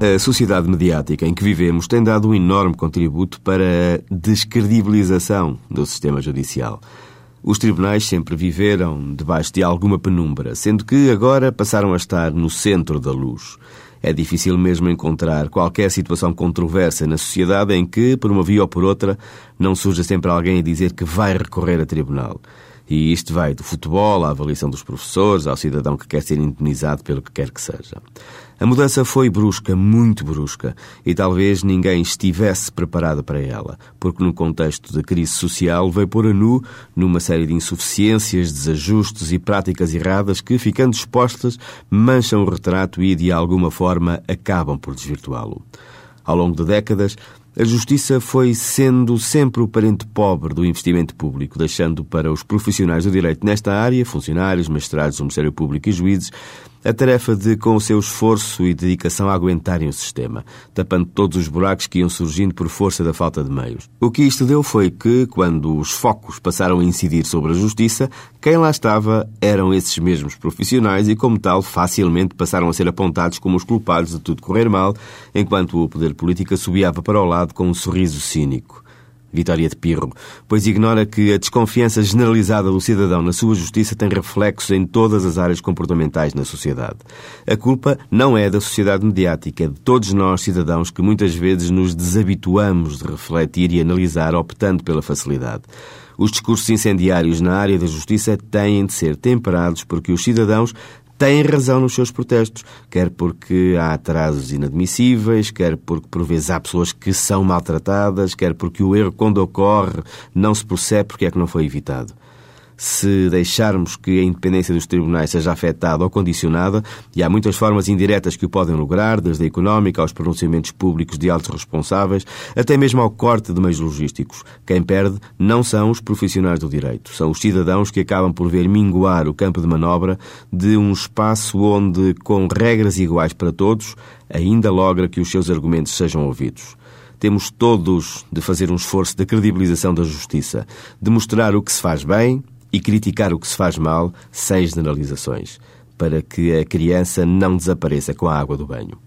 A sociedade mediática em que vivemos tem dado um enorme contributo para a descredibilização do sistema judicial. Os tribunais sempre viveram debaixo de alguma penumbra, sendo que agora passaram a estar no centro da luz. É difícil mesmo encontrar qualquer situação controversa na sociedade em que, por uma via ou por outra, não surja sempre alguém a dizer que vai recorrer a tribunal. E isto vai do futebol à avaliação dos professores, ao cidadão que quer ser indenizado pelo que quer que seja. A mudança foi brusca, muito brusca, e talvez ninguém estivesse preparado para ela, porque no contexto da crise social veio pôr a nu numa série de insuficiências, desajustes e práticas erradas que, ficando expostas, mancham o retrato e, de alguma forma, acabam por desvirtuá-lo. Ao longo de décadas, a justiça foi sendo sempre o parente pobre do investimento público, deixando para os profissionais do direito nesta área, funcionários, magistrados do Ministério Público e juízes, a tarefa de, com o seu esforço e dedicação, aguentarem o sistema, tapando todos os buracos que iam surgindo por força da falta de meios. O que isto deu foi que, quando os focos passaram a incidir sobre a justiça, quem lá estava eram esses mesmos profissionais e, como tal, facilmente passaram a ser apontados como os culpados de tudo correr mal, enquanto o poder político assobiava para o lado com um sorriso cínico. Vitória de Pirro, pois ignora que a desconfiança generalizada do cidadão na sua justiça tem reflexos em todas as áreas comportamentais na sociedade. A culpa não é da sociedade mediática, é de todos nós, cidadãos, que muitas vezes nos desabituamos de refletir e analisar, optando pela facilidade. Os discursos incendiários na área da justiça têm de ser temperados porque os cidadãos têm razão nos seus protestos, quer porque há atrasos inadmissíveis, quer porque por vezes há pessoas que são maltratadas, quer porque o erro, quando ocorre, não se percebe porque é que não foi evitado se deixarmos que a independência dos tribunais seja afetada ou condicionada, e há muitas formas indiretas que o podem lograr, desde a económica aos pronunciamentos públicos de altos responsáveis, até mesmo ao corte de meios logísticos. Quem perde não são os profissionais do direito, são os cidadãos que acabam por ver minguar o campo de manobra de um espaço onde, com regras iguais para todos, ainda logra que os seus argumentos sejam ouvidos temos todos de fazer um esforço de credibilização da justiça, de mostrar o que se faz bem e criticar o que se faz mal sem generalizações, para que a criança não desapareça com a água do banho.